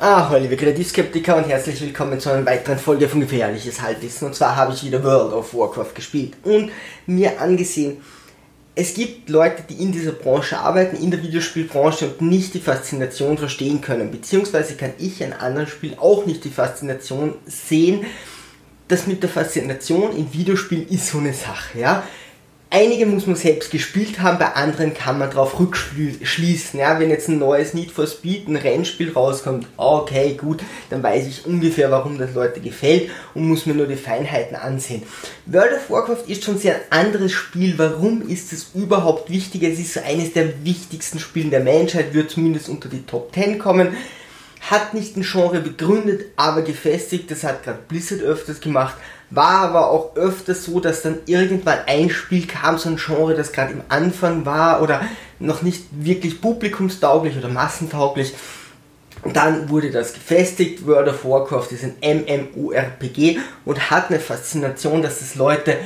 Ah, hallo liebe Kreativskeptiker und herzlich willkommen zu einer weiteren Folge von Gefährliches Halbwissen. Und zwar habe ich wieder World of Warcraft gespielt und mir angesehen, es gibt Leute, die in dieser Branche arbeiten, in der Videospielbranche und nicht die Faszination verstehen können. Beziehungsweise kann ich in anderen Spielen auch nicht die Faszination sehen. Das mit der Faszination in Videospielen ist so eine Sache, ja. Einige muss man selbst gespielt haben, bei anderen kann man darauf rückschließen. Ja, wenn jetzt ein neues Need for Speed, ein Rennspiel rauskommt, okay, gut, dann weiß ich ungefähr, warum das Leute gefällt und muss mir nur die Feinheiten ansehen. World of Warcraft ist schon sehr ein anderes Spiel. Warum ist es überhaupt wichtig? Es ist so eines der wichtigsten Spiele der Menschheit, wird zumindest unter die Top 10 kommen. Hat nicht ein Genre begründet, aber gefestigt. Das hat gerade Blizzard öfters gemacht war aber auch öfters so, dass dann irgendwann ein Spiel kam, so ein Genre, das gerade im Anfang war oder noch nicht wirklich publikumstauglich oder massentauglich. Dann wurde das gefestigt. World of Warcraft ist ein MMORPG und hat eine Faszination, dass das Leute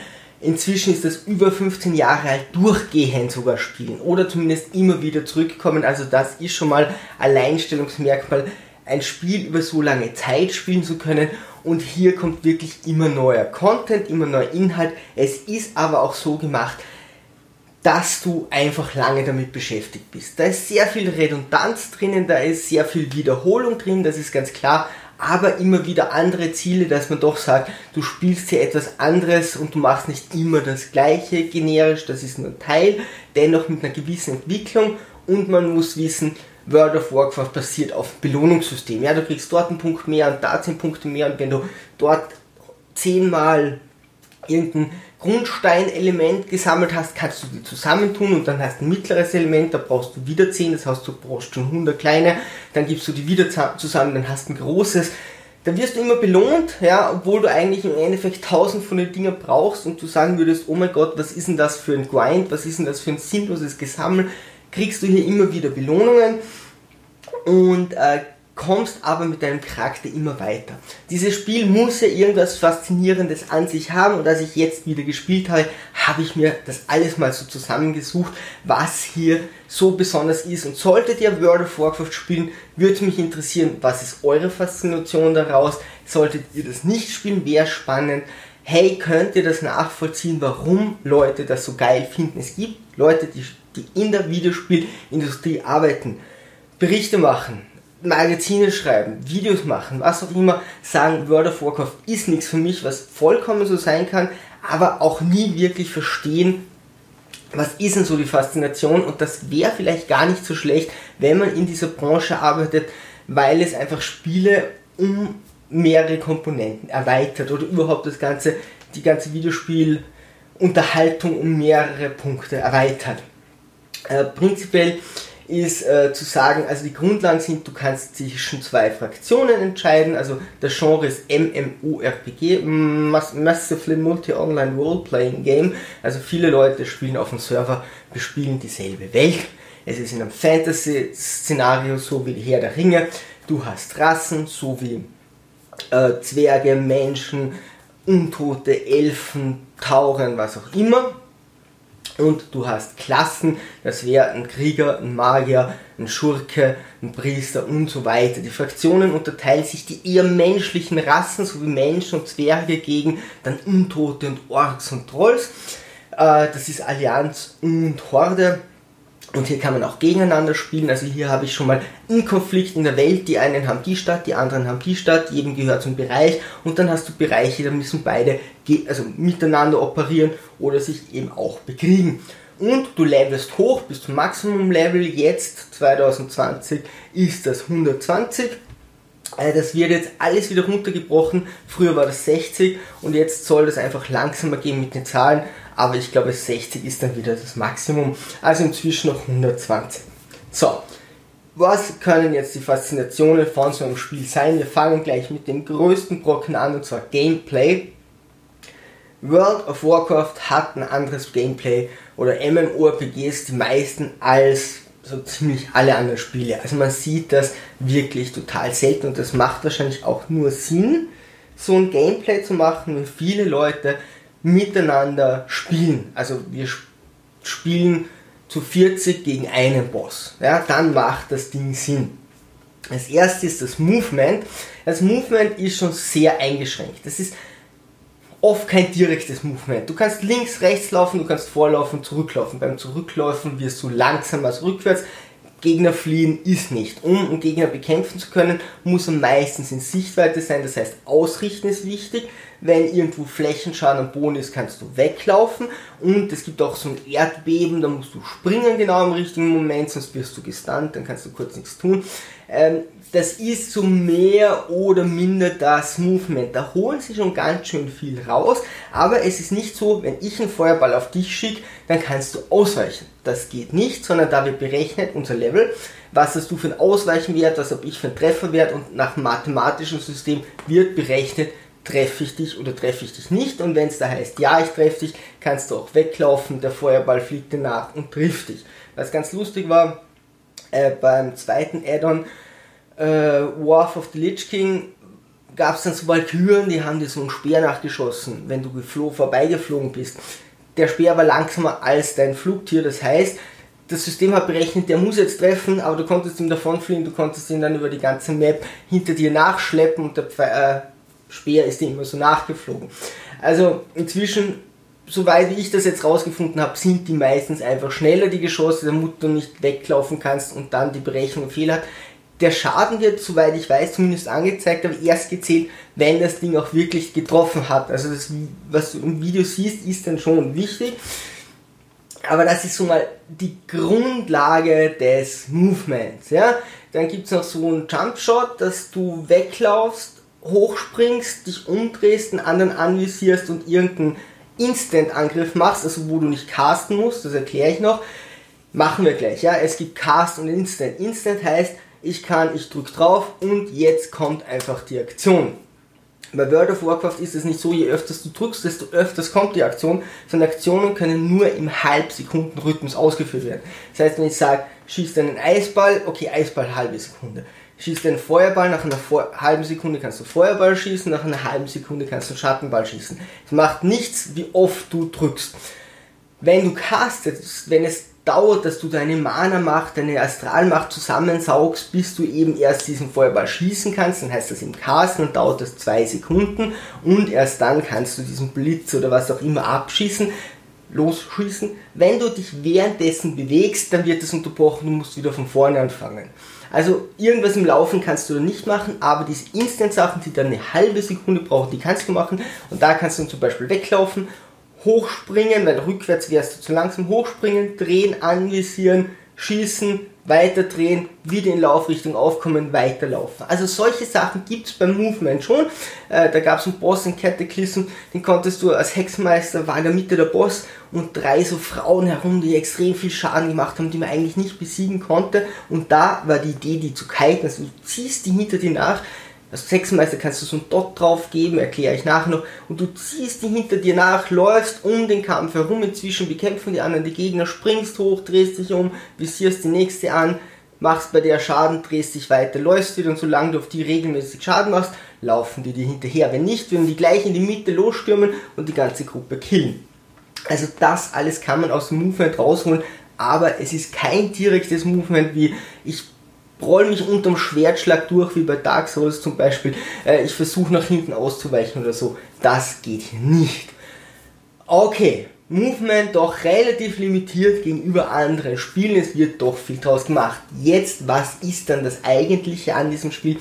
inzwischen ist das über 15 Jahre alt durchgehend sogar spielen oder zumindest immer wieder zurückkommen. Also das ist schon mal Alleinstellungsmerkmal, ein Spiel über so lange Zeit spielen zu können und hier kommt wirklich immer neuer Content, immer neuer Inhalt. Es ist aber auch so gemacht, dass du einfach lange damit beschäftigt bist. Da ist sehr viel Redundanz drinnen, da ist sehr viel Wiederholung drin, das ist ganz klar, aber immer wieder andere Ziele, dass man doch sagt, du spielst hier etwas anderes und du machst nicht immer das gleiche generisch, das ist nur ein Teil, dennoch mit einer gewissen Entwicklung und man muss wissen, World of Warcraft basiert auf Belohnungssystem. Ja, du kriegst dort einen Punkt mehr und da 10 Punkte mehr und wenn du dort zehnmal irgendein Grundsteinelement gesammelt hast, kannst du die zusammentun und dann hast du ein mittleres Element, da brauchst du wieder 10, das heißt du brauchst schon 100 kleine, dann gibst du die wieder zusammen, dann hast du ein großes. Da wirst du immer belohnt, ja, obwohl du eigentlich im Endeffekt 1000 von den Dingen brauchst und du sagen würdest, oh mein Gott, was ist denn das für ein Grind, was ist denn das für ein sinnloses Gesammel, kriegst du hier immer wieder Belohnungen und äh, kommst aber mit deinem Charakter immer weiter. Dieses Spiel muss ja irgendwas Faszinierendes an sich haben und als ich jetzt wieder gespielt habe, habe ich mir das alles mal so zusammengesucht, was hier so besonders ist. Und solltet ihr World of Warcraft spielen, würde mich interessieren, was ist eure Faszination daraus? Solltet ihr das nicht spielen, wäre spannend. Hey, könnt ihr das nachvollziehen, warum Leute das so geil finden? Es gibt Leute, die die in der Videospielindustrie arbeiten, Berichte machen, Magazine schreiben, Videos machen, was auch immer, sagen, World of Warcraft ist nichts für mich, was vollkommen so sein kann, aber auch nie wirklich verstehen, was ist denn so die Faszination und das wäre vielleicht gar nicht so schlecht, wenn man in dieser Branche arbeitet, weil es einfach Spiele um mehrere Komponenten erweitert oder überhaupt das ganze, die ganze Videospielunterhaltung um mehrere Punkte erweitert. Äh, prinzipiell ist äh, zu sagen, also die Grundlagen sind, du kannst zwischen zwei Fraktionen entscheiden, also das Genre ist MMORPG, Massively Multi-Online Role-Playing Game, also viele Leute spielen auf dem Server, bespielen dieselbe Welt, es ist in einem Fantasy-Szenario, so wie Herr der Ringe, du hast Rassen, so wie äh, Zwerge, Menschen, Untote, Elfen, Tauren, was auch immer, und du hast Klassen, das wäre ein Krieger, ein Magier, ein Schurke, ein Priester und so weiter. Die Fraktionen unterteilen sich die eher menschlichen Rassen, sowie Menschen und Zwerge gegen dann Untote und Orks und Trolls. Äh, das ist Allianz und Horde. Und hier kann man auch gegeneinander spielen. Also hier habe ich schon mal einen Konflikt in der Welt. Die einen haben die Stadt, die anderen haben die Stadt. Jedem gehört zum Bereich. Und dann hast du Bereiche, da müssen beide also miteinander operieren oder sich eben auch bekriegen. Und du levelst hoch bis zum Maximum-Level. Jetzt, 2020, ist das 120. Äh, das wird jetzt alles wieder runtergebrochen. Früher war das 60 und jetzt soll das einfach langsamer gehen mit den Zahlen aber ich glaube 60 ist dann wieder das Maximum, also inzwischen noch 120. So, was können jetzt die Faszinationen von so einem Spiel sein? Wir fangen gleich mit dem größten Brocken an und zwar Gameplay. World of Warcraft hat ein anderes Gameplay oder MMORPGs die meisten als so ziemlich alle anderen Spiele. Also man sieht das wirklich total selten und das macht wahrscheinlich auch nur Sinn, so ein Gameplay zu machen, wenn viele Leute miteinander spielen. Also wir spielen zu 40 gegen einen Boss. Ja, dann macht das Ding Sinn. Das erste ist das Movement. Das Movement ist schon sehr eingeschränkt. Das ist oft kein direktes Movement. Du kannst links, rechts laufen, du kannst vorlaufen, zurücklaufen. Beim Zurücklaufen wirst du langsamer als rückwärts. Gegner fliehen ist nicht. Um einen Gegner bekämpfen zu können, muss er meistens in Sichtweite sein. Das heißt, Ausrichten ist wichtig. Wenn irgendwo Flächenschaden am Boden ist, kannst du weglaufen. Und es gibt auch so ein Erdbeben, da musst du springen genau im richtigen Moment, sonst wirst du gestunt, dann kannst du kurz nichts tun. Ähm, das ist so mehr oder minder das Movement. Da holen sie schon ganz schön viel raus, aber es ist nicht so, wenn ich einen Feuerball auf dich schicke, dann kannst du ausweichen. Das geht nicht, sondern da wird berechnet, unser Level, was hast du für einen Ausweichenwert, was habe ich für einen Trefferwert und nach mathematischem System wird berechnet, treffe ich dich oder treffe ich dich nicht und wenn es da heißt, ja, ich treffe dich, kannst du auch weglaufen, der Feuerball fliegt dir nach und trifft dich. Was ganz lustig war, äh, beim zweiten Add-on äh, War of the Lich King gab es dann so Valkyren, die haben dir so einen Speer nachgeschossen, wenn du vorbeigeflogen bist. Der Speer war langsamer als dein Flugtier, das heißt, das System hat berechnet, der muss jetzt treffen, aber du konntest ihm davonfliegen, du konntest ihn dann über die ganze Map hinter dir nachschleppen und der äh, Speer ist dir immer so nachgeflogen. Also inzwischen soweit ich das jetzt rausgefunden habe, sind die meistens einfach schneller, die Geschosse, damit du nicht weglaufen kannst und dann die Berechnung Fehler hat. Der Schaden wird, soweit ich weiß, zumindest angezeigt, aber erst gezählt, wenn das Ding auch wirklich getroffen hat. Also das, was du im Video siehst, ist dann schon wichtig. Aber das ist so mal die Grundlage des Movements. Ja? Dann gibt es noch so einen Jumpshot, dass du weglaufst, hochspringst, dich umdrehst, einen anderen anvisierst und irgendeinen Instant-Angriff machst, also wo du nicht casten musst, das erkläre ich noch, machen wir gleich. Ja, es gibt Cast und Instant. Instant heißt, ich kann, ich drücke drauf und jetzt kommt einfach die Aktion. Bei World of Warcraft ist es nicht so, je öfters du drückst, desto öfters kommt die Aktion, sondern Aktionen können nur im Halbsekundenrhythmus ausgeführt werden. Das heißt, wenn ich sage, schießt einen Eisball, okay, Eisball halbe Sekunde schießt den Feuerball, nach einer Vor halben Sekunde kannst du Feuerball schießen, nach einer halben Sekunde kannst du Schattenball schießen. Es macht nichts, wie oft du drückst. Wenn du castest, wenn es dauert, dass du deine Mana-Macht, deine Astralmacht zusammensaugst, bis du eben erst diesen Feuerball schießen kannst, dann heißt das im Casten und dauert das zwei Sekunden und erst dann kannst du diesen Blitz oder was auch immer abschießen, losschießen. Wenn du dich währenddessen bewegst, dann wird das unterbrochen, du musst wieder von vorne anfangen. Also irgendwas im Laufen kannst du nicht machen, aber diese Instant-Sachen, die dann eine halbe Sekunde brauchen, die kannst du machen. Und da kannst du zum Beispiel weglaufen, hochspringen, weil rückwärts wärst du zu langsam, hochspringen, drehen, anvisieren, schießen, weiterdrehen, wieder in Laufrichtung aufkommen, weiterlaufen. Also solche Sachen gibt es beim Movement schon. Äh, da gab es einen Boss in Cataclysm, den konntest du als Hexenmeister, war in der Mitte der Boss und drei so Frauen herum, die extrem viel Schaden gemacht haben, die man eigentlich nicht besiegen konnte. Und da war die Idee, die zu kiten. Also du ziehst die hinter dir nach, als Sechsmeister kannst du so einen Dot drauf geben, erkläre ich nachher noch. Und du ziehst die hinter dir nach, läufst um den Kampf herum, inzwischen bekämpfen die anderen die Gegner, springst hoch, drehst dich um, visierst die nächste an, machst bei der Schaden, drehst dich weiter, läufst wieder und solange du auf die regelmäßig Schaden machst, laufen die dir hinterher. Wenn nicht, würden die gleich in die Mitte losstürmen und die ganze Gruppe killen. Also das alles kann man aus dem Movement rausholen, aber es ist kein direktes Movement wie ich roll mich unterm Schwertschlag durch, wie bei Dark Souls zum Beispiel. Äh, ich versuche nach hinten auszuweichen oder so. Das geht hier nicht. Okay, Movement doch relativ limitiert gegenüber anderen Spielen. Es wird doch viel draus gemacht. Jetzt, was ist dann das Eigentliche an diesem Spiel?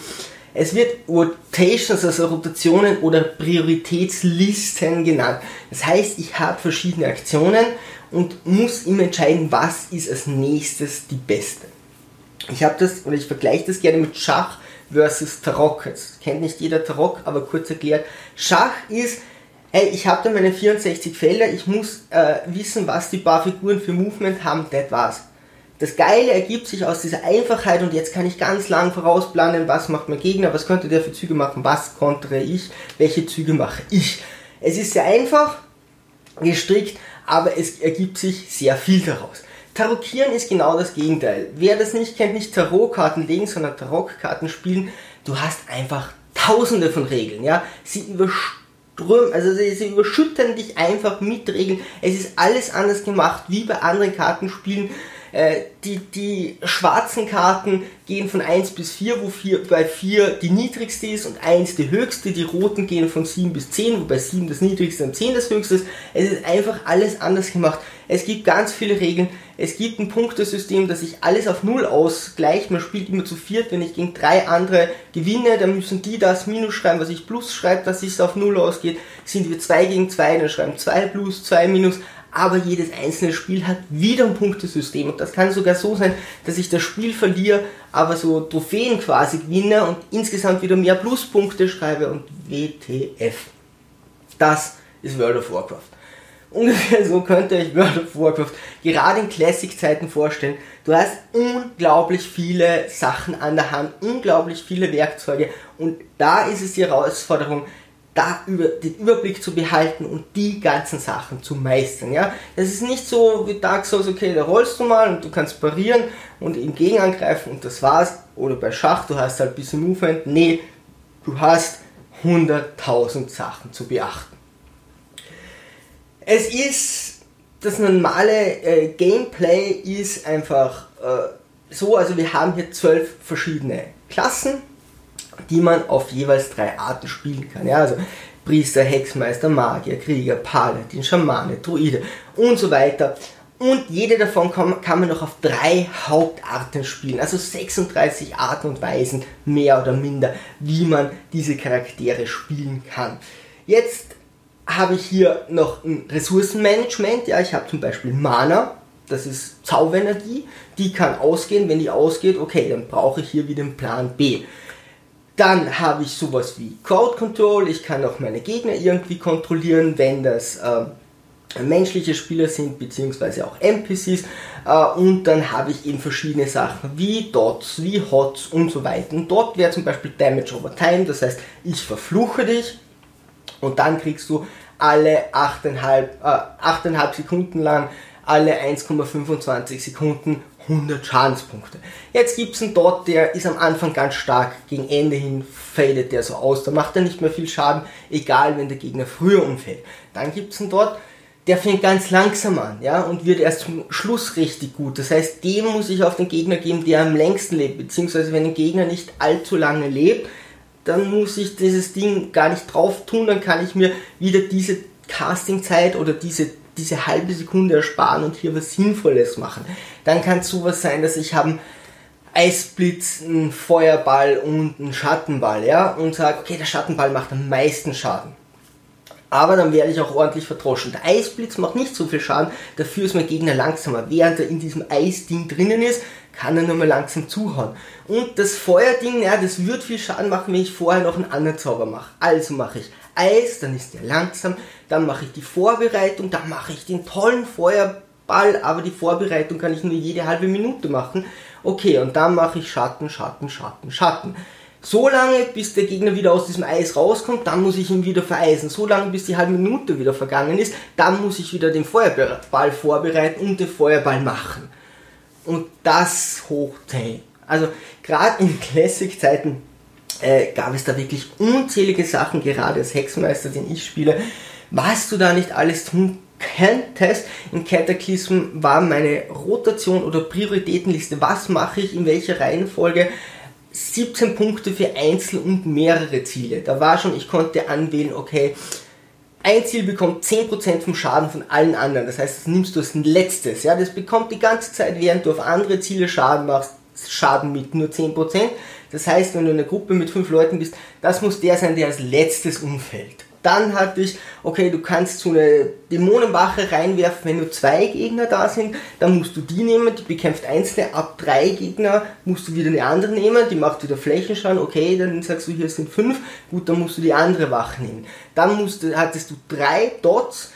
Es wird Rotations, also Rotationen oder Prioritätslisten genannt. Das heißt, ich habe verschiedene Aktionen und muss immer entscheiden, was ist als nächstes die beste. Ich habe das, oder ich vergleiche das gerne mit Schach versus Tarok. Jetzt kennt nicht jeder Tarok, aber kurz erklärt. Schach ist, hey, ich habe da meine 64 Felder, ich muss äh, wissen, was die paar Figuren für Movement haben, das war's. Das Geile ergibt sich aus dieser Einfachheit und jetzt kann ich ganz lang vorausplanen, was macht mein Gegner, was könnte der für Züge machen, was kontere ich, welche Züge mache ich. Es ist sehr einfach gestrickt, aber es ergibt sich sehr viel daraus. Tarotieren ist genau das Gegenteil. Wer das nicht kennt, nicht Tarotkarten legen, sondern Tarotkarten spielen, du hast einfach tausende von Regeln, ja. Sie überströmen, also sie, sie überschütten dich einfach mit Regeln. Es ist alles anders gemacht wie bei anderen Kartenspielen. Äh, die, die schwarzen Karten gehen von 1 bis 4, wo 4, bei 4 die niedrigste ist und 1 die höchste. Die roten gehen von 7 bis 10, wobei 7 das niedrigste und 10 das höchste ist. Es ist einfach alles anders gemacht. Es gibt ganz viele Regeln. Es gibt ein Punktesystem, dass sich alles auf Null ausgleicht. Man spielt immer zu viert. Wenn ich gegen drei andere gewinne, dann müssen die das Minus schreiben, was ich Plus schreibe, dass es auf Null ausgeht. Sind wir 2 gegen 2, dann schreiben 2 Plus, 2 Minus aber jedes einzelne Spiel hat wieder ein Punktesystem und das kann sogar so sein, dass ich das Spiel verliere, aber so Trophäen quasi gewinne und insgesamt wieder mehr Pluspunkte schreibe und WTF. Das ist World of Warcraft. Ungefähr so könnte ich World of Warcraft gerade in Classic-Zeiten vorstellen. Du hast unglaublich viele Sachen an der Hand, unglaublich viele Werkzeuge und da ist es die Herausforderung, da über, den Überblick zu behalten und die ganzen Sachen zu meistern. Ja? Das ist nicht so wie Dark Souls, okay, da rollst du mal und du kannst parieren und ihn gegenangreifen und das war's. Oder bei Schach, du hast halt ein bisschen Movement. Nee, du hast 100.000 Sachen zu beachten. Es ist, das normale äh, Gameplay ist einfach äh, so, also wir haben hier zwölf verschiedene Klassen die man auf jeweils drei Arten spielen kann. Ja, also Priester, Hexmeister, Magier, Krieger, Paladin, Schamane, Druide und so weiter. Und jede davon kann, man noch auf drei Hauptarten spielen. Also 36 Arten und Weisen, mehr oder minder, wie man diese Charaktere spielen kann. Jetzt habe ich hier noch ein Ressourcenmanagement. Ja, ich habe zum Beispiel Mana, das ist Zauberenergie, die kann ausgehen. Wenn die ausgeht, okay, dann brauche ich hier wieder einen Plan B. Dann habe ich sowas wie Crowd Control. Ich kann auch meine Gegner irgendwie kontrollieren, wenn das äh, menschliche Spieler sind, beziehungsweise auch NPCs. Äh, und dann habe ich eben verschiedene Sachen wie Dots, wie Hots und so weiter. Und dort wäre zum Beispiel Damage over Time, das heißt, ich verfluche dich und dann kriegst du alle 8,5 äh, 8,5 Sekunden lang alle 1,25 Sekunden 100 Schadenspunkte. Jetzt gibt es einen Dot, der ist am Anfang ganz stark, gegen Ende hin fadet der so aus. Da macht er nicht mehr viel Schaden, egal wenn der Gegner früher umfällt. Dann gibt es einen Dot, der fängt ganz langsam an, ja, und wird erst zum Schluss richtig gut. Das heißt, dem muss ich auf den Gegner geben, der am längsten lebt, beziehungsweise wenn ein Gegner nicht allzu lange lebt, dann muss ich dieses Ding gar nicht drauf tun, dann kann ich mir wieder diese Castingzeit oder diese diese halbe Sekunde ersparen und hier was Sinnvolles machen. Dann kann es sowas sein, dass ich habe Eisblitz, einen Feuerball und einen Schattenball, ja, und sage, okay, der Schattenball macht am meisten Schaden. Aber dann werde ich auch ordentlich verdroschen. Der Eisblitz macht nicht so viel Schaden, dafür ist mein Gegner langsamer. Während er in diesem Eisding drinnen ist, kann er nur mal langsam zuhauen. Und das Feuerding, ja, das wird viel Schaden machen, wenn ich vorher noch einen anderen Zauber mache. Also mache ich Eis, dann ist der langsam, dann mache ich die Vorbereitung, dann mache ich den tollen Feuerball, aber die Vorbereitung kann ich nur jede halbe Minute machen. Okay, und dann mache ich Schatten, Schatten, Schatten, Schatten. So lange, bis der Gegner wieder aus diesem Eis rauskommt, dann muss ich ihn wieder vereisen. So lange, bis die halbe Minute wieder vergangen ist, dann muss ich wieder den Feuerball vorbereiten und den Feuerball machen. Und das hoch 10. Also gerade in Classic-Zeiten äh, gab es da wirklich unzählige Sachen, gerade als Hexenmeister, den ich spiele, was du da nicht alles tun könntest. In Cataclysm war meine Rotation oder Prioritätenliste, was mache ich in welcher Reihenfolge, 17 Punkte für Einzel- und mehrere Ziele. Da war schon, ich konnte anwählen, okay, ein Ziel bekommt 10% vom Schaden von allen anderen. Das heißt, das nimmst du als letztes. Ja, das bekommt die ganze Zeit, während du auf andere Ziele Schaden machst, Schaden mit nur 10%. Das heißt, wenn du in einer Gruppe mit fünf Leuten bist, das muss der sein, der als letztes umfällt. Dann hatte ich, okay, du kannst so eine Dämonenwache reinwerfen, wenn nur zwei Gegner da sind, dann musst du die nehmen, die bekämpft einzelne, ab drei Gegner musst du wieder eine andere nehmen, die macht wieder Flächenschaden, okay, dann sagst du, hier sind fünf, gut, dann musst du die andere Wache nehmen. Dann musst hattest du drei Dots,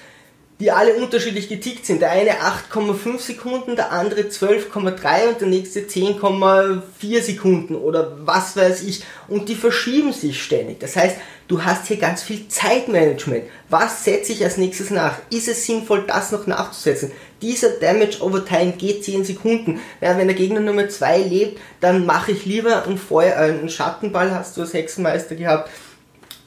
die alle unterschiedlich getickt sind. Der eine 8,5 Sekunden, der andere 12,3 und der nächste 10,4 Sekunden oder was weiß ich. Und die verschieben sich ständig. Das heißt, du hast hier ganz viel Zeitmanagement. Was setze ich als nächstes nach? Ist es sinnvoll, das noch nachzusetzen? Dieser Damage over Time geht 10 Sekunden. Ja, wenn der Gegner Nummer 2 lebt, dann mache ich lieber einen, Feuer, äh, einen Schattenball, hast du als Hexenmeister gehabt,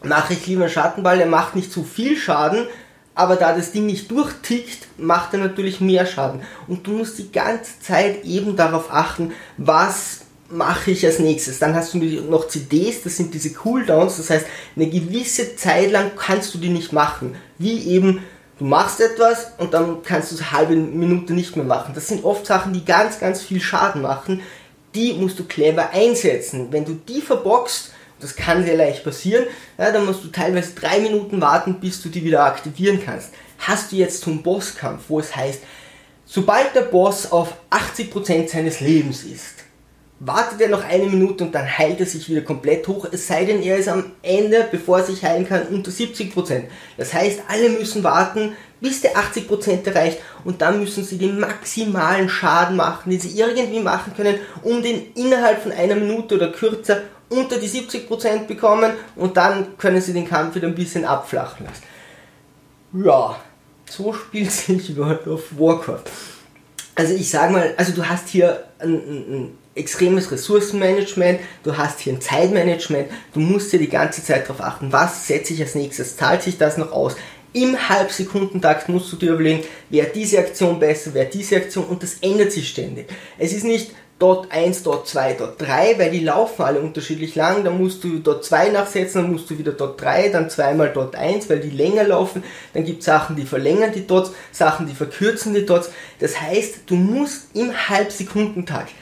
mache ich lieber einen Schattenball, der macht nicht zu viel Schaden, aber da das Ding nicht durchtickt, macht er natürlich mehr Schaden. Und du musst die ganze Zeit eben darauf achten, was mache ich als nächstes. Dann hast du noch CDs, das sind diese Cooldowns, das heißt, eine gewisse Zeit lang kannst du die nicht machen. Wie eben, du machst etwas und dann kannst du es halbe Minute nicht mehr machen. Das sind oft Sachen, die ganz, ganz viel Schaden machen. Die musst du clever einsetzen. Wenn du die verboxt, das kann sehr leicht passieren. Ja, dann musst du teilweise drei Minuten warten, bis du die wieder aktivieren kannst. Hast du jetzt zum Bosskampf, wo es heißt, sobald der Boss auf 80% seines Lebens ist, wartet er noch eine Minute und dann heilt er sich wieder komplett hoch, es sei denn, er ist am Ende, bevor er sich heilen kann, unter 70%. Das heißt, alle müssen warten, bis der 80% erreicht und dann müssen sie den maximalen Schaden machen, den sie irgendwie machen können, um den innerhalb von einer Minute oder kürzer unter die 70% bekommen und dann können sie den Kampf wieder ein bisschen abflachen lassen. Ja, so spielt sich World of Warcraft. Also ich sag mal, also du hast hier ein, ein, ein extremes Ressourcenmanagement, du hast hier ein Zeitmanagement, du musst dir die ganze Zeit darauf achten, was setze ich als nächstes, zahlt sich das noch aus. Im Halbsekundentakt musst du dir überlegen, wer diese Aktion besser, wer diese Aktion und das ändert sich ständig. Es ist nicht, dort 1, dort 2, dort 3, weil die laufen alle unterschiedlich lang, dann musst du dort 2 nachsetzen, dann musst du wieder dort 3, dann zweimal dort 1, weil die länger laufen, dann gibt es Sachen, die verlängern die Dots, Sachen, die verkürzen die Dots. Das heißt, du musst im Halbsekundentakt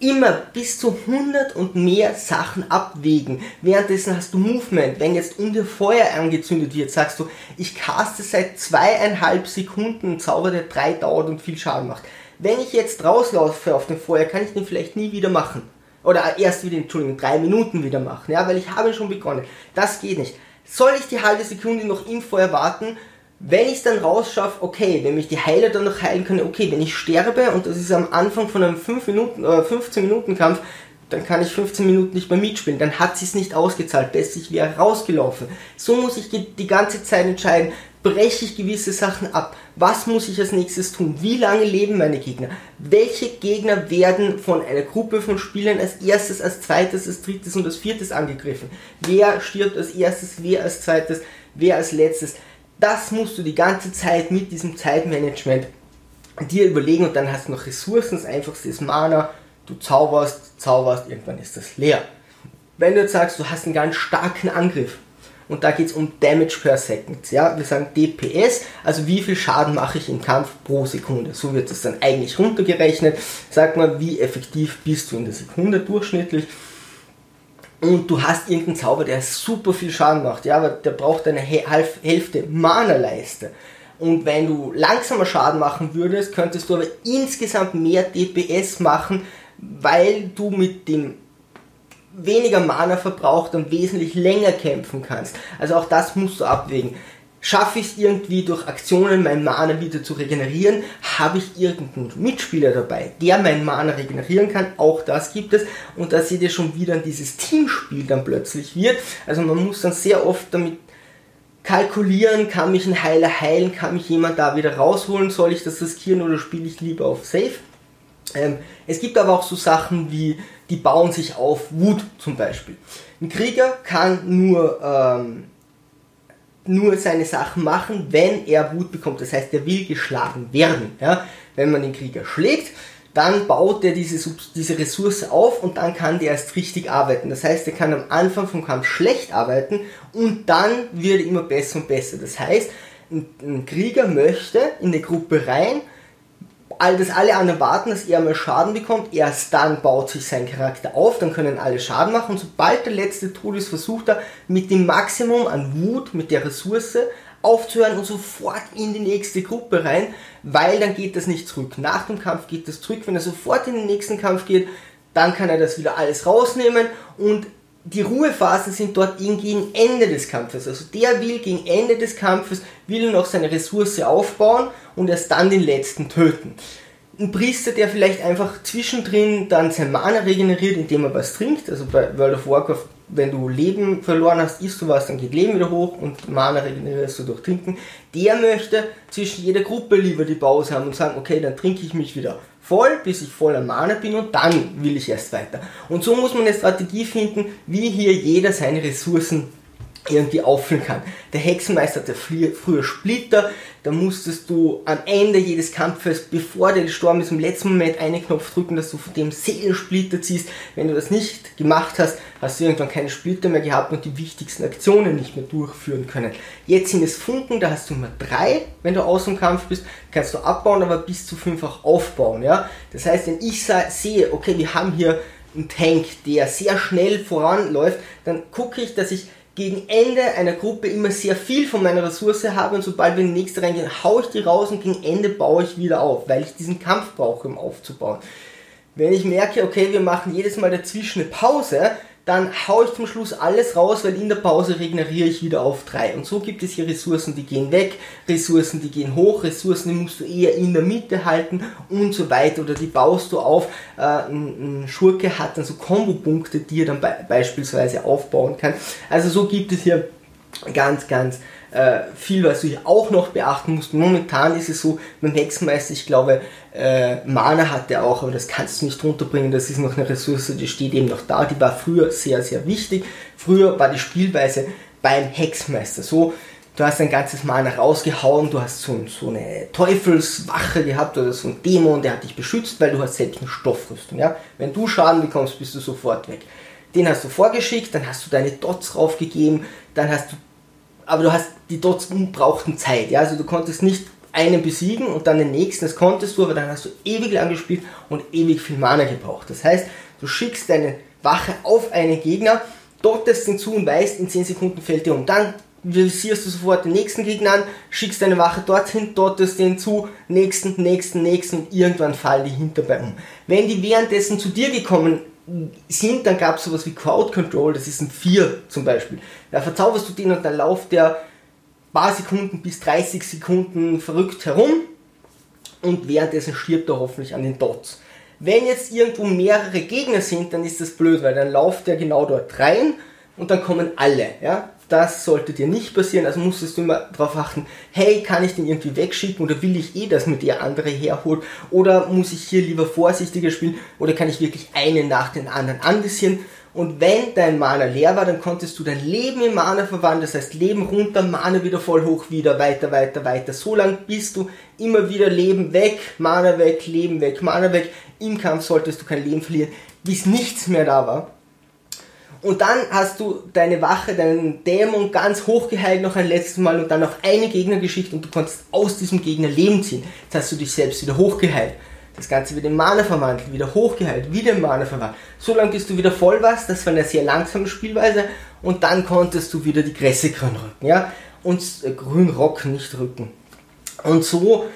immer bis zu 100 und mehr Sachen abwägen. Währenddessen hast du Movement. Wenn jetzt um dir Feuer angezündet wird, sagst du, ich caste seit zweieinhalb Sekunden Zauber, der drei dauert und viel Schaden macht wenn ich jetzt rauslaufe auf dem Feuer, kann ich den vielleicht nie wieder machen. Oder erst wieder, Entschuldigung, drei Minuten wieder machen, ja, weil ich habe schon begonnen. Das geht nicht. Soll ich die halbe Sekunde noch im Feuer warten? Wenn ich es dann rausschaffe, okay, wenn mich die Heiler dann noch heilen können, okay, wenn ich sterbe und das ist am Anfang von einem 5 Minuten, äh, 15 Minuten Kampf, dann kann ich 15 Minuten nicht mehr mitspielen. Dann hat sie es nicht ausgezahlt. Besser ich wäre rausgelaufen. So muss ich die ganze Zeit entscheiden, breche ich gewisse Sachen ab? Was muss ich als nächstes tun? Wie lange leben meine Gegner? Welche Gegner werden von einer Gruppe von Spielern als erstes, als zweites, als drittes und als viertes angegriffen? Wer stirbt als erstes, wer als zweites, wer als letztes? Das musst du die ganze Zeit mit diesem Zeitmanagement dir überlegen und dann hast du noch Ressourcen, das einfachste ist Mana, du zauberst, zauberst, irgendwann ist das leer. Wenn du jetzt sagst, du hast einen ganz starken Angriff, und da geht es um Damage per Second. Ja? Wir sagen DPS, also wie viel Schaden mache ich im Kampf pro Sekunde. So wird es dann eigentlich runtergerechnet. Sag mal, wie effektiv bist du in der Sekunde durchschnittlich. Und du hast irgendeinen Zauber, der super viel Schaden macht, ja, aber der braucht eine Hälfte Mana-Leiste. Und wenn du langsamer Schaden machen würdest, könntest du aber insgesamt mehr DPS machen, weil du mit dem weniger Mana verbraucht und wesentlich länger kämpfen kannst. Also auch das musst du abwägen. Schaffe ich es irgendwie durch Aktionen mein Mana wieder zu regenerieren? Habe ich irgendeinen Mitspieler dabei, der mein Mana regenerieren kann? Auch das gibt es. Und da seht ihr schon wieder dieses Teamspiel dann plötzlich wird. Also man muss dann sehr oft damit kalkulieren, kann mich ein Heiler heilen, kann mich jemand da wieder rausholen, soll ich das riskieren oder spiele ich lieber auf Safe? Ähm, es gibt aber auch so Sachen wie, die bauen sich auf Wut zum Beispiel. Ein Krieger kann nur, ähm, nur seine Sachen machen, wenn er Wut bekommt. Das heißt, er will geschlagen werden. Ja? Wenn man den Krieger schlägt, dann baut er diese, diese Ressource auf und dann kann der erst richtig arbeiten. Das heißt, er kann am Anfang vom Kampf schlecht arbeiten und dann wird er immer besser und besser. Das heißt, ein, Krieger möchte in eine Gruppe rein all dass alle anderen warten, dass er mal Schaden bekommt. Erst dann baut sich sein Charakter auf, dann können alle Schaden machen. Und sobald der letzte tot ist, versucht er mit dem Maximum an Wut, mit der Ressource aufzuhören und sofort in die nächste Gruppe rein, weil dann geht das nicht zurück. Nach dem Kampf geht das zurück. Wenn er sofort in den nächsten Kampf geht, dann kann er das wieder alles rausnehmen und die Ruhephasen sind dort gegen Ende des Kampfes. Also der will gegen Ende des Kampfes, will noch seine Ressource aufbauen und erst dann den letzten töten. Ein Priester, der vielleicht einfach zwischendrin dann sein Mana regeneriert, indem er was trinkt, also bei World of Warcraft, wenn du Leben verloren hast, isst du was, dann geht Leben wieder hoch und Mana regenerierst du durch Trinken. Der möchte zwischen jeder Gruppe lieber die Pause haben und sagen, okay, dann trinke ich mich wieder voll, bis ich voller Mana bin und dann will ich erst weiter. Und so muss man eine Strategie finden, wie hier jeder seine Ressourcen irgendwie auffüllen kann. Der Hexenmeister hatte früher Splitter, da musstest du am Ende jedes Kampfes, bevor der gestorben ist, im letzten Moment einen Knopf drücken, dass du von dem Seelensplitter ziehst. Wenn du das nicht gemacht hast, hast du irgendwann keine Splitter mehr gehabt und die wichtigsten Aktionen nicht mehr durchführen können. Jetzt sind es Funken, da hast du nur drei, wenn du aus dem Kampf bist, kannst du abbauen, aber bis zu fünf auch aufbauen. Ja? Das heißt, wenn ich sehe, okay, wir haben hier einen Tank, der sehr schnell voranläuft, dann gucke ich, dass ich gegen Ende einer Gruppe immer sehr viel von meiner Ressource habe und sobald wir in die nächste reingehen, haue ich die raus und gegen Ende baue ich wieder auf, weil ich diesen Kampf brauche, um aufzubauen. Wenn ich merke, okay, wir machen jedes Mal dazwischen eine Pause, dann haue ich zum Schluss alles raus, weil in der Pause regeneriere ich wieder auf 3. Und so gibt es hier Ressourcen, die gehen weg, Ressourcen, die gehen hoch, Ressourcen, die musst du eher in der Mitte halten und so weiter. Oder die baust du auf. Äh, ein, Schurke hat dann so Kombo-Punkte, die er dann be beispielsweise aufbauen kann. Also so gibt es hier ganz, ganz äh, viel, was du hier auch noch beachten musst. Momentan ist es so, beim Hexenmeister, ich glaube, äh, Mana hat er auch, aber das kannst du nicht runterbringen. Das ist noch eine Ressource, die steht eben noch da. Die war früher sehr, sehr wichtig. Früher war die Spielweise beim Hexenmeister so, du hast ein ganzes Mana rausgehauen, du hast so, so, eine Teufelswache gehabt oder so ein Dämon, der hat dich beschützt, weil du hast selbst eine Stoffrüstung. Ja? Wenn du Schaden bekommst, bist du sofort weg. Den hast du vorgeschickt, dann hast du deine Dots raufgegeben, dann hast du aber du hast die Dots brauchten Zeit, ja, also du konntest nicht einen besiegen und dann den nächsten, das konntest du, aber dann hast du ewig lang gespielt und ewig viel Mana gebraucht. Das heißt, du schickst deine Wache auf einen Gegner, dottest den zu und weißt, in 10 Sekunden fällt dir um. Dann visierst du sofort den nächsten Gegner an, schickst deine Wache dorthin, dottest den zu, nächsten, nächsten, nächsten und irgendwann fallen die hinterbei um. Wenn die währenddessen zu dir gekommen sind, dann gab es sowas wie Crowd Control, das ist ein 4 zum Beispiel. Da verzauberst du den und dann lauft der paar Sekunden bis 30 Sekunden verrückt herum und währenddessen stirbt er hoffentlich an den Dots. Wenn jetzt irgendwo mehrere Gegner sind, dann ist das blöd, weil dann lauft er genau dort rein und dann kommen alle. Ja? Das sollte dir nicht passieren, also musstest du immer darauf achten, hey, kann ich den irgendwie wegschicken oder will ich eh, dass mir der andere herholt? Oder muss ich hier lieber vorsichtiger spielen oder kann ich wirklich einen nach den anderen anvisieren? Und wenn dein Mana leer war, dann konntest du dein Leben in Mana verwandeln, das heißt Leben runter, Mana wieder voll hoch, wieder weiter, weiter, weiter, so lang bis du immer wieder Leben weg, Mana weg, Leben weg, Mana weg, im Kampf solltest du kein Leben verlieren, bis nichts mehr da war und dann hast du deine Wache, deinen Dämon ganz hochgeheilt noch ein letztes Mal und dann noch eine Gegner geschickt und du konntest aus diesem Gegner Leben ziehen. Jetzt hast du dich selbst wieder hochgeheilt. Das Ganze wieder in Mana verwandelt, wieder hochgeheilt, wieder in Mana verwandelt. So lange bis du wieder voll warst, das war eine sehr langsame Spielweise und dann konntest du wieder die Grässe grün rücken, ja? Und äh, grün rocken, nicht rücken. Und so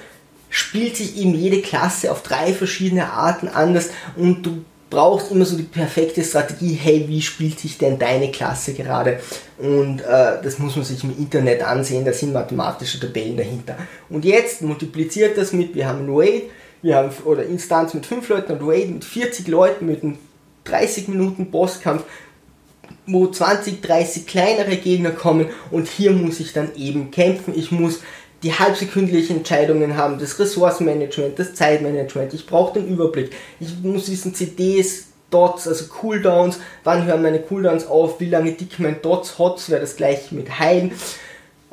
spielt sich eben jede Klasse auf drei verschiedene Arten anders und du brauchst immer so die perfekte Strategie, hey, wie spielt sich denn deine Klasse gerade? Und äh, das muss man sich im Internet ansehen, da sind mathematische Tabellen dahinter. Und jetzt multipliziert das mit, wir haben ein Raid, wir haben, oder Instanz mit 5 Leuten und Raid mit 40 Leuten, mit einem 30 Minuten Bosskampf, wo 20, 30 kleinere Gegner kommen und hier muss ich dann eben kämpfen, ich muss die halbsekündlichen Entscheidungen haben, das Ressourcenmanagement, das Zeitmanagement. Ich brauche den Überblick. Ich muss wissen, CDs, Dots, also Cooldowns, wann hören meine Cooldowns auf, wie lange dick mein Dots, Hots wäre das gleiche mit Heilen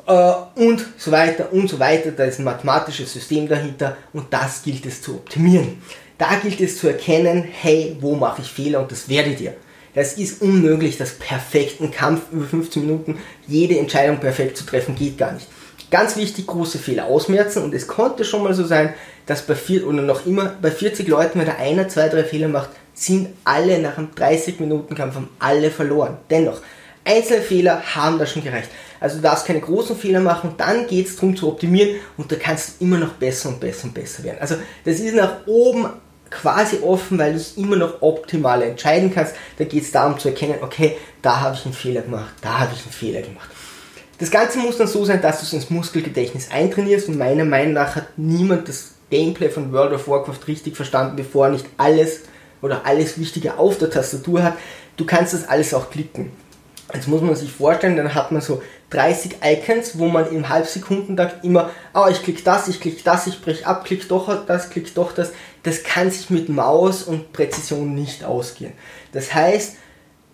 äh, und so weiter und so weiter. Da ist ein mathematisches System dahinter und das gilt es zu optimieren. Da gilt es zu erkennen, hey, wo mache ich Fehler und das werdet ihr. Das ist unmöglich, das perfekten Kampf über 15 Minuten, jede Entscheidung perfekt zu treffen, geht gar nicht. Ganz wichtig, große Fehler ausmerzen und es konnte schon mal so sein, dass bei vier oder noch immer bei 40 Leuten, wenn der einer, zwei, drei Fehler macht, sind alle nach einem 30 Minuten Kampf haben alle verloren. Dennoch, einzelne Fehler haben da schon gereicht. Also du darfst keine großen Fehler machen, dann geht es darum zu optimieren und da kannst du immer noch besser und besser und besser werden. Also das ist nach oben quasi offen, weil du es immer noch optimal entscheiden kannst. Da geht es darum zu erkennen, okay, da habe ich einen Fehler gemacht, da habe ich einen Fehler gemacht. Das Ganze muss dann so sein, dass du es ins Muskelgedächtnis eintrainierst und meiner Meinung nach hat niemand das Gameplay von World of Warcraft richtig verstanden, bevor er nicht alles oder alles Wichtige auf der Tastatur hat. Du kannst das alles auch klicken. Jetzt muss man sich vorstellen, dann hat man so 30 Icons, wo man im Halbsekundentakt immer, ah, oh, ich klicke das, ich klicke das, ich brech ab, klick doch das, klick doch das. Das kann sich mit Maus und Präzision nicht ausgehen. Das heißt,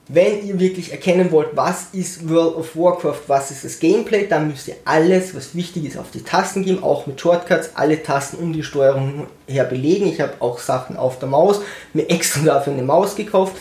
wenn ihr wirklich erkennen wollt, was ist World of Warcraft, was ist das Gameplay, dann müsst ihr alles, was wichtig ist, auf die Tasten geben, auch mit Shortcuts, alle Tasten um die Steuerung her belegen. Ich habe auch Sachen auf der Maus, mir extra dafür eine Maus gekauft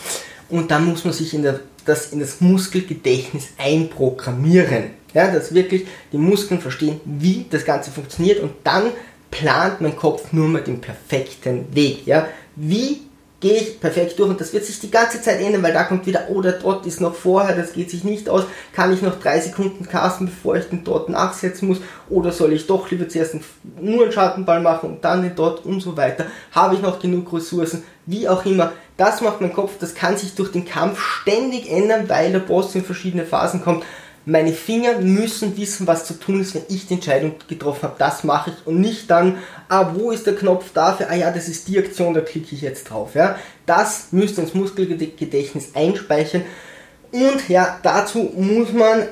und dann muss man sich in der, das in das Muskelgedächtnis einprogrammieren. Ja, dass wirklich die Muskeln verstehen, wie das Ganze funktioniert und dann plant mein Kopf nur mal den perfekten Weg. Ja, wie gehe ich perfekt durch und das wird sich die ganze Zeit ändern, weil da kommt wieder, oh, der Dot ist noch vorher, das geht sich nicht aus, kann ich noch drei Sekunden casten, bevor ich den Dot nachsetzen muss, oder soll ich doch lieber zuerst nur einen Schattenball machen und dann den Dot und so weiter, habe ich noch genug Ressourcen, wie auch immer, das macht mein Kopf, das kann sich durch den Kampf ständig ändern, weil der Boss in verschiedene Phasen kommt, meine Finger müssen wissen, was zu tun ist, wenn ich die Entscheidung getroffen habe. Das mache ich und nicht dann, ah, wo ist der Knopf dafür? Ah ja, das ist die Aktion, da klicke ich jetzt drauf. Ja, das müsst ihr ins Muskelgedächtnis einspeichern. Und ja, dazu muss man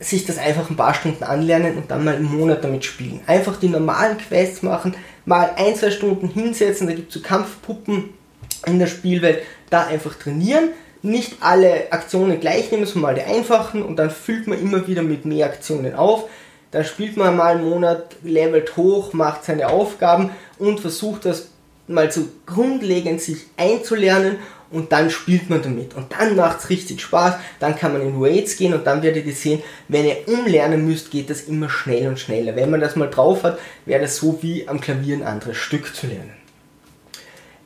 sich das einfach ein paar Stunden anlernen und dann mal einen Monat damit spielen. Einfach die normalen Quests machen, mal ein, zwei Stunden hinsetzen, da gibt es so Kampfpuppen in der Spielwelt, da einfach trainieren nicht alle Aktionen gleich nehmen, sondern mal die einfachen und dann füllt man immer wieder mit mehr Aktionen auf. Dann spielt man mal einen Monat, levelt hoch, macht seine Aufgaben und versucht das mal so grundlegend sich einzulernen und dann spielt man damit. Und dann macht es richtig Spaß, dann kann man in Raids gehen und dann werdet ihr sehen, wenn ihr umlernen müsst, geht das immer schnell und schneller. Wenn man das mal drauf hat, wäre das so wie am Klavier ein anderes Stück zu lernen.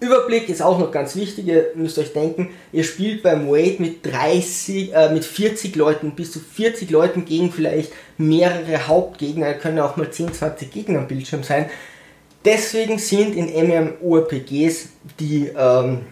Überblick ist auch noch ganz wichtig, ihr müsst euch denken, ihr spielt beim Wade mit 30, äh, mit 40 Leuten, bis zu 40 Leuten gegen vielleicht mehrere Hauptgegner, können auch mal 10, 20 Gegner am Bildschirm sein. Deswegen sind in MMORPGs die, ähm,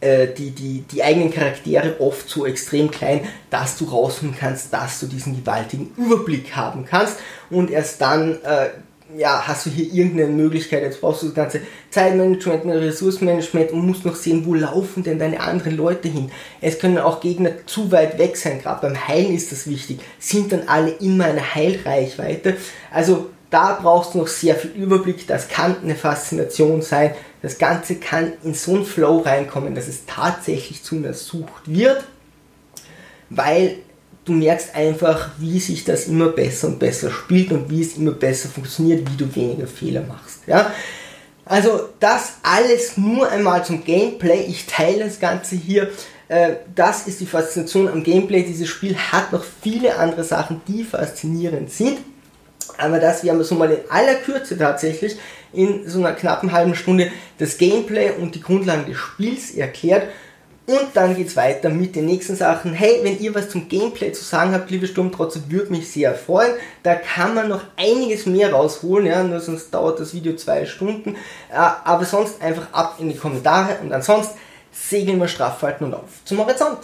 äh, die, die, die eigenen Charaktere oft so extrem klein, dass du rausfinden kannst, dass du diesen gewaltigen Überblick haben kannst und erst dann äh, ja, hast du hier irgendeine Möglichkeit, jetzt brauchst du das ganze Zeitmanagement, Ressourcenmanagement und musst noch sehen, wo laufen denn deine anderen Leute hin. Es können auch Gegner zu weit weg sein, gerade beim Heilen ist das wichtig. Sind dann alle in meiner Heilreichweite? Also da brauchst du noch sehr viel Überblick, das kann eine Faszination sein. Das Ganze kann in so einen Flow reinkommen, dass es tatsächlich zu einer Sucht wird, weil du merkst einfach, wie sich das immer besser und besser spielt und wie es immer besser funktioniert, wie du weniger Fehler machst. Ja? Also das alles nur einmal zum Gameplay. Ich teile das Ganze hier. Äh, das ist die Faszination am Gameplay. Dieses Spiel hat noch viele andere Sachen, die faszinierend sind. Aber das, wir haben so mal in aller Kürze tatsächlich in so einer knappen halben Stunde das Gameplay und die Grundlagen des Spiels erklärt. Und dann geht's weiter mit den nächsten Sachen. Hey, wenn ihr was zum Gameplay zu sagen habt, liebe Sturmtrotze, würde mich sehr freuen. Da kann man noch einiges mehr rausholen, ja, nur sonst dauert das Video zwei Stunden. Äh, aber sonst einfach ab in die Kommentare und ansonsten segeln wir straff halten und auf zum Horizont.